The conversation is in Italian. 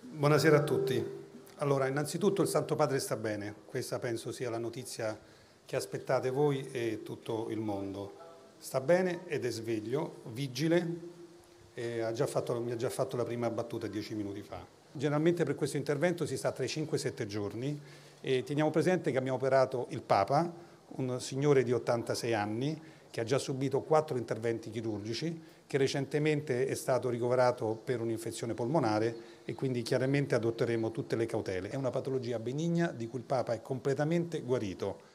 Buonasera a tutti. Allora, innanzitutto il Santo Padre sta bene, questa penso sia la notizia che aspettate voi e tutto il mondo. Sta bene ed è sveglio, vigile, ha fatto, mi ha già fatto la prima battuta dieci minuti fa. Generalmente per questo intervento si sta tra i 5 e i 7 giorni e teniamo presente che abbiamo operato il Papa, un signore di 86 anni che ha già subito quattro interventi chirurgici, che recentemente è stato ricoverato per un'infezione polmonare e quindi chiaramente adotteremo tutte le cautele. È una patologia benigna di cui il Papa è completamente guarito.